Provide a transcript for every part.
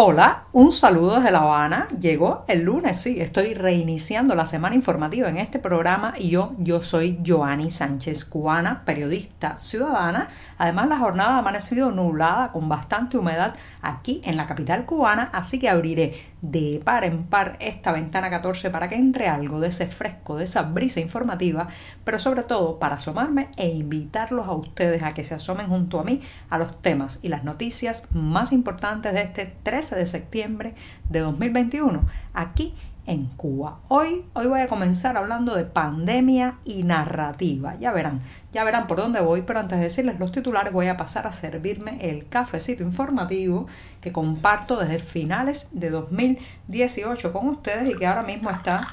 Hola, un saludo desde La Habana. Llegó el lunes, sí, estoy reiniciando la semana informativa en este programa y yo, yo soy Joanny Sánchez, cubana, periodista ciudadana. Además, la jornada ha amanecido nublada con bastante humedad aquí en la capital cubana, así que abriré de par en par esta ventana 14 para que entre algo de ese fresco, de esa brisa informativa, pero sobre todo para asomarme e invitarlos a ustedes a que se asomen junto a mí a los temas y las noticias más importantes de este 13 de septiembre de 2021 aquí en Cuba. Hoy, hoy voy a comenzar hablando de pandemia y narrativa. Ya verán, ya verán por dónde voy, pero antes de decirles los titulares voy a pasar a servirme el cafecito informativo que comparto desde finales de 2018 con ustedes y que ahora mismo está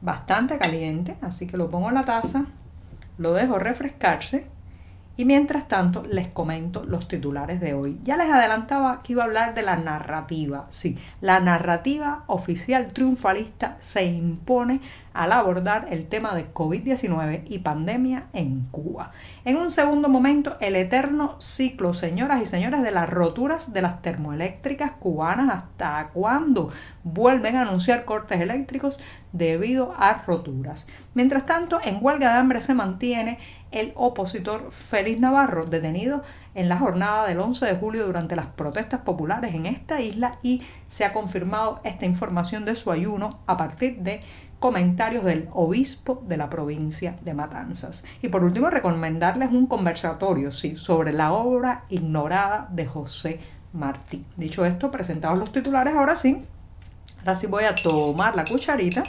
bastante caliente, así que lo pongo en la taza, lo dejo refrescarse y mientras tanto les comento los titulares de hoy. Ya les adelantaba que iba a hablar de la narrativa. Sí, la narrativa oficial triunfalista se impone al abordar el tema de COVID-19 y pandemia en Cuba. En un segundo momento, el eterno ciclo, señoras y señores, de las roturas de las termoeléctricas cubanas. ¿Hasta cuándo vuelven a anunciar cortes eléctricos debido a roturas? Mientras tanto, en huelga de hambre se mantiene el opositor Félix Navarro, detenido en la jornada del 11 de julio durante las protestas populares en esta isla y se ha confirmado esta información de su ayuno a partir de comentarios del obispo de la provincia de Matanzas. Y por último, recomendarles un conversatorio sí, sobre la obra ignorada de José Martí. Dicho esto, presentados los titulares, ahora sí, ahora sí voy a tomar la cucharita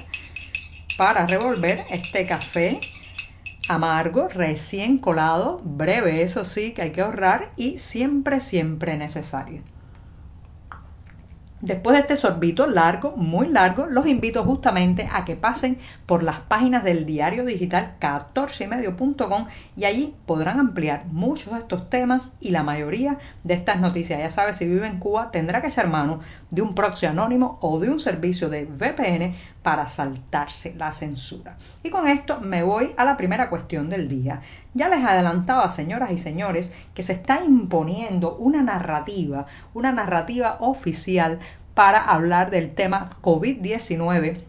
para revolver este café amargo, recién colado, breve, eso sí, que hay que ahorrar y siempre, siempre necesario. Después de este sorbito largo, muy largo, los invito justamente a que pasen por las páginas del diario digital 14ymedio.com y allí podrán ampliar muchos de estos temas y la mayoría de estas noticias. Ya sabes, si vive en Cuba tendrá que echar mano de un proxy anónimo o de un servicio de VPN para saltarse la censura. Y con esto me voy a la primera cuestión del día. Ya les adelantaba, señoras y señores, que se está imponiendo una narrativa, una narrativa oficial para hablar del tema COVID-19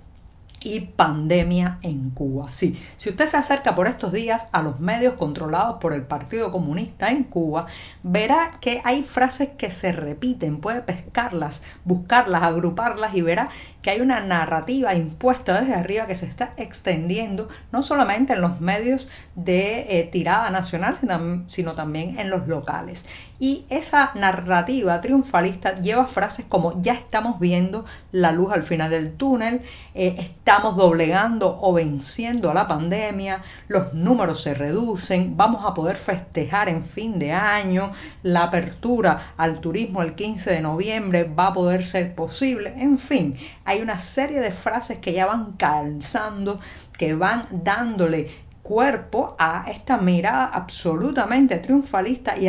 y pandemia en Cuba. Sí, si usted se acerca por estos días a los medios controlados por el Partido Comunista en Cuba, verá que hay frases que se repiten, puede pescarlas, buscarlas, agruparlas y verá que hay una narrativa impuesta desde arriba que se está extendiendo no solamente en los medios de eh, tirada nacional, sino, sino también en los locales. Y esa narrativa triunfalista lleva frases como ya estamos viendo la luz al final del túnel, eh, estamos doblegando o venciendo a la pandemia, los números se reducen, vamos a poder festejar en fin de año, la apertura al turismo el 15 de noviembre va a poder ser posible, en fin, hay una serie de frases que ya van calzando, que van dándole cuerpo a esta mirada absolutamente triunfalista y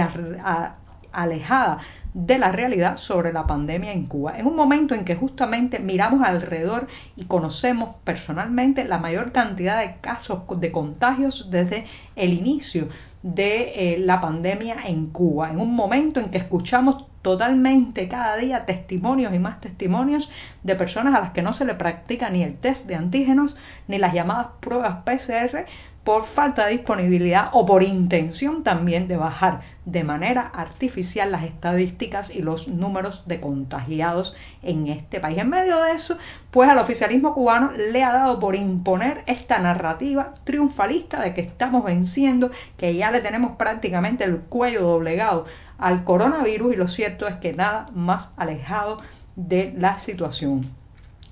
alejada de la realidad sobre la pandemia en Cuba. En un momento en que justamente miramos alrededor y conocemos personalmente la mayor cantidad de casos de contagios desde el inicio de eh, la pandemia en Cuba. En un momento en que escuchamos totalmente cada día testimonios y más testimonios de personas a las que no se le practica ni el test de antígenos ni las llamadas pruebas PCR por falta de disponibilidad o por intención también de bajar de manera artificial las estadísticas y los números de contagiados en este país. En medio de eso, pues al oficialismo cubano le ha dado por imponer esta narrativa triunfalista de que estamos venciendo, que ya le tenemos prácticamente el cuello doblegado al coronavirus y lo cierto es que nada más alejado de la situación.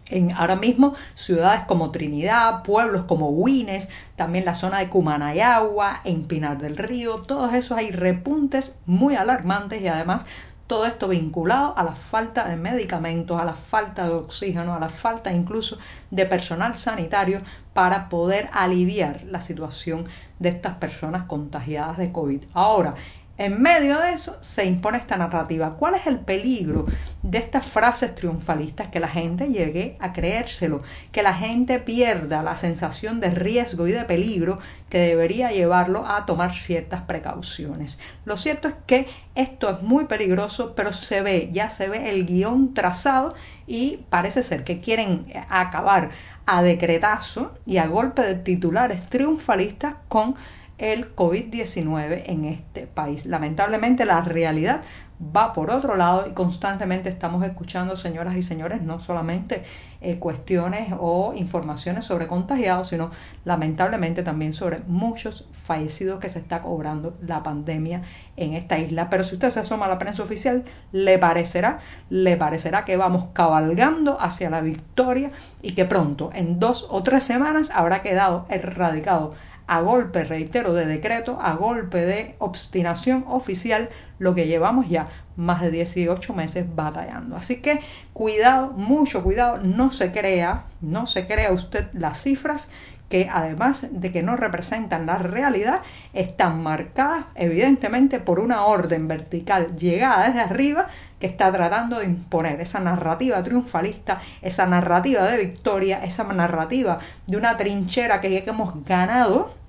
en ahora mismo ciudades como Trinidad, pueblos como Wines, también la zona de Cumanayagua, en Pinar del Río, todos esos hay repuntes muy alarmantes y además todo esto vinculado a la falta de medicamentos, a la falta de oxígeno, a la falta incluso de personal sanitario para poder aliviar la situación de estas personas contagiadas de COVID. Ahora, en medio de eso se impone esta narrativa. ¿Cuál es el peligro de estas frases triunfalistas? Que la gente llegue a creérselo, que la gente pierda la sensación de riesgo y de peligro que debería llevarlo a tomar ciertas precauciones. Lo cierto es que esto es muy peligroso, pero se ve, ya se ve el guion trazado y parece ser que quieren acabar a decretazo y a golpe de titulares triunfalistas con el COVID-19 en este país. Lamentablemente la realidad va por otro lado y constantemente estamos escuchando, señoras y señores, no solamente eh, cuestiones o informaciones sobre contagiados, sino lamentablemente también sobre muchos fallecidos que se está cobrando la pandemia en esta isla. Pero si usted se asoma a la prensa oficial, le parecerá, le parecerá que vamos cabalgando hacia la victoria y que pronto, en dos o tres semanas, habrá quedado erradicado a golpe, reitero, de decreto, a golpe de obstinación oficial, lo que llevamos ya más de 18 meses batallando. Así que cuidado, mucho cuidado, no se crea, no se crea usted las cifras que además de que no representan la realidad, están marcadas evidentemente por una orden vertical llegada desde arriba que está tratando de imponer esa narrativa triunfalista, esa narrativa de victoria, esa narrativa de una trinchera que hemos ganado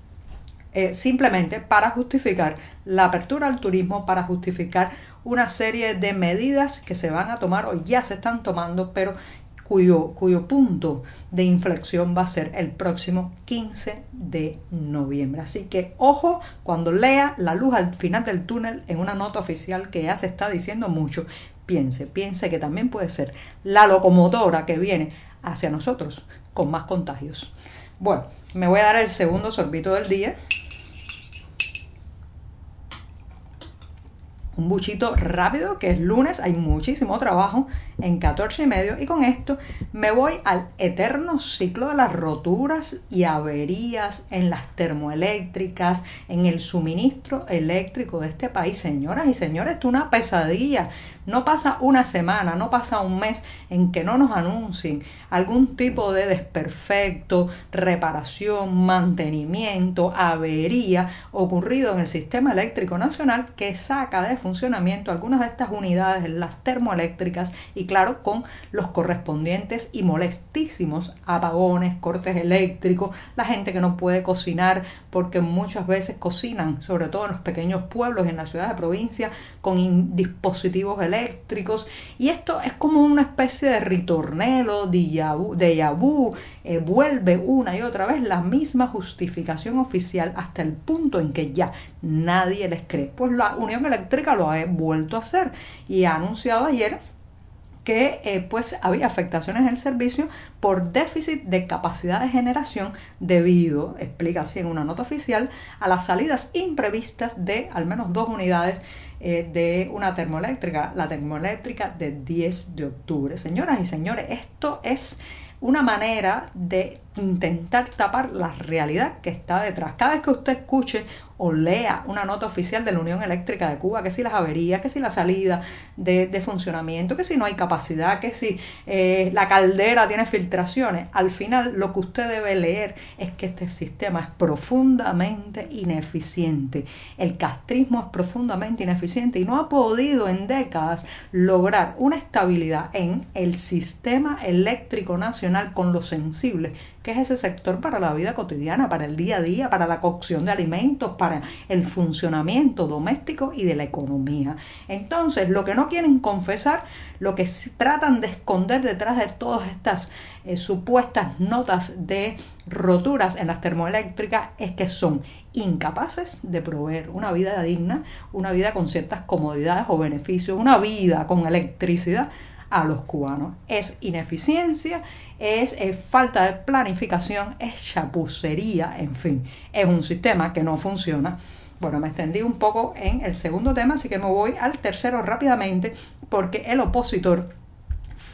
eh, simplemente para justificar la apertura al turismo, para justificar una serie de medidas que se van a tomar o ya se están tomando, pero cuyo, cuyo punto de inflexión va a ser el próximo 15 de noviembre. Así que ojo cuando lea la luz al final del túnel en una nota oficial que ya se está diciendo mucho, piense, piense que también puede ser la locomotora que viene hacia nosotros con más contagios. Bueno, me voy a dar el segundo sorbito del día. Un buchito rápido, que es lunes, hay muchísimo trabajo en 14 y medio y con esto me voy al eterno ciclo de las roturas y averías en las termoeléctricas, en el suministro eléctrico de este país. Señoras y señores, es una pesadilla. No pasa una semana, no pasa un mes en que no nos anuncien algún tipo de desperfecto, reparación, mantenimiento, avería ocurrido en el sistema eléctrico nacional que saca de funcionamiento algunas de estas unidades, las termoeléctricas, y claro, con los correspondientes y molestísimos apagones, cortes eléctricos, la gente que no puede cocinar porque muchas veces cocinan, sobre todo en los pequeños pueblos, en la ciudad de provincia, con dispositivos eléctricos. Y esto es como una especie de ritornelo, de yabú, eh, vuelve una y otra vez la misma justificación oficial hasta el punto en que ya nadie les cree. Pues la Unión Eléctrica lo ha vuelto a hacer y ha anunciado ayer que eh, pues había afectaciones en el servicio por déficit de capacidad de generación debido, explica así en una nota oficial, a las salidas imprevistas de al menos dos unidades eh, de una termoeléctrica, la termoeléctrica de 10 de octubre. Señoras y señores, esto es una manera de intentar tapar la realidad que está detrás. Cada vez que usted escuche o lea una nota oficial de la Unión Eléctrica de Cuba, que si las averías, que si la salida de, funcionamiento, que si no hay capacidad, que si eh, la caldera tiene filtraciones, al final lo que usted debe leer es que este sistema es profundamente ineficiente. El castrismo es profundamente ineficiente y no ha podido en décadas lograr una estabilidad en el sistema eléctrico nacional con lo sensible que es ese sector para la vida cotidiana, para el día a día, para la cocción de alimentos, para el funcionamiento doméstico y de la economía. Entonces, lo que no quieren confesar, lo que tratan de esconder detrás de todas estas eh, supuestas notas de roturas en las termoeléctricas es que son incapaces de proveer una vida digna, una vida con ciertas comodidades o beneficios, una vida con electricidad a los cubanos. Es ineficiencia, es, eh, falta de planificación, es chapucería, en fin, es un sistema que no funciona. Bueno, me extendí un poco en el segundo tema, así que me voy al tercero rápidamente porque el opositor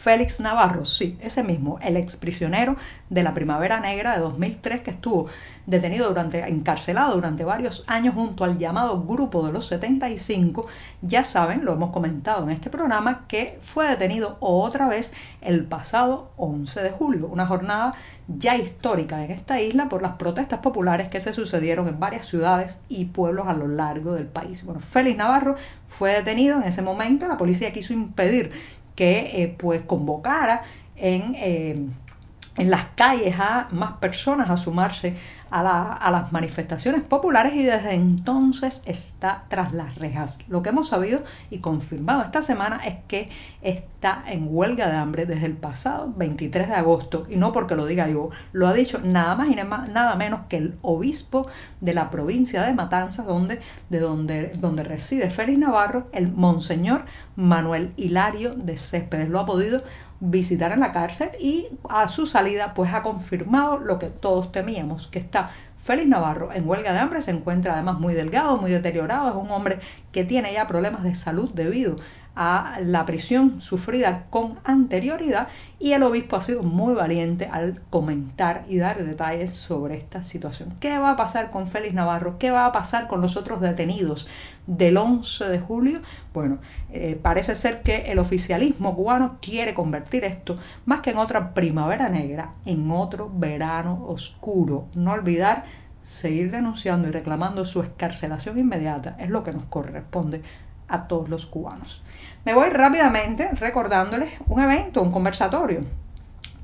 Félix Navarro, sí, ese mismo, el exprisionero de la Primavera Negra de 2003 que estuvo detenido durante, encarcelado durante varios años junto al llamado Grupo de los 75, ya saben, lo hemos comentado en este programa, que fue detenido otra vez el pasado 11 de julio, una jornada ya histórica en esta isla por las protestas populares que se sucedieron en varias ciudades y pueblos a lo largo del país. Bueno, Félix Navarro fue detenido en ese momento, la policía quiso impedir que eh, pues convocara en, eh, en las calles a más personas a sumarse a, las manifestaciones populares y desde entonces está tras las rejas. Lo que hemos sabido y confirmado esta semana es que está en huelga de hambre desde el pasado 23 de agosto y no porque lo diga yo, lo ha dicho nada más y nada menos que el obispo de la provincia de Matanzas donde, de donde, donde reside Félix Navarro, el monseñor Manuel Hilario de Céspedes. Lo ha podido visitar en la cárcel y a su salida pues ha confirmado lo que todos temíamos, que está Félix Navarro en huelga de hambre, se encuentra además muy delgado, muy deteriorado, es un hombre que tiene ya problemas de salud debido a la prisión sufrida con anterioridad y el obispo ha sido muy valiente al comentar y dar detalles sobre esta situación. ¿Qué va a pasar con Félix Navarro? ¿Qué va a pasar con los otros detenidos del 11 de julio? Bueno, eh, parece ser que el oficialismo cubano quiere convertir esto, más que en otra primavera negra, en otro verano oscuro. No olvidar seguir denunciando y reclamando su escarcelación inmediata es lo que nos corresponde a todos los cubanos. Me voy rápidamente recordándoles un evento, un conversatorio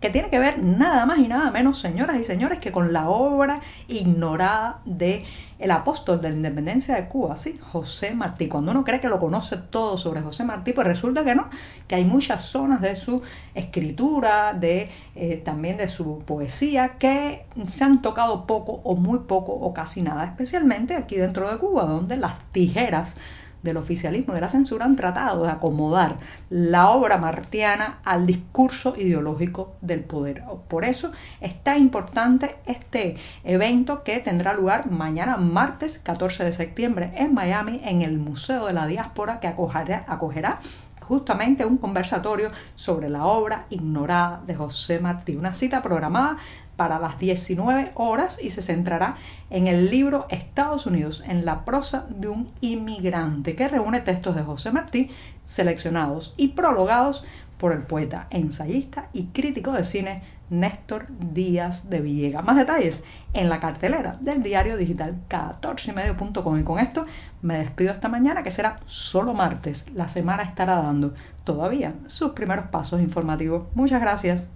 que tiene que ver nada más y nada menos, señoras y señores, que con la obra ignorada de el apóstol de la independencia de Cuba, ¿sí? José Martí. Cuando uno cree que lo conoce todo sobre José Martí, pues resulta que no, que hay muchas zonas de su escritura, de eh, también de su poesía, que se han tocado poco o muy poco o casi nada, especialmente aquí dentro de Cuba, donde las tijeras del oficialismo y de la censura han tratado de acomodar la obra martiana al discurso ideológico del poder. Por eso es tan importante este evento que tendrá lugar mañana martes 14 de septiembre en Miami en el Museo de la Diáspora que acogerá, acogerá justamente un conversatorio sobre la obra ignorada de José Martí, una cita programada para las 19 horas y se centrará en el libro Estados Unidos en la prosa de un inmigrante que reúne textos de José Martí seleccionados y prologados por el poeta, ensayista y crítico de cine Néstor Díaz de Villega. Más detalles en la cartelera del diario digital 14ymedio.com. Y con esto me despido esta mañana, que será solo martes. La semana estará dando todavía sus primeros pasos informativos. Muchas gracias.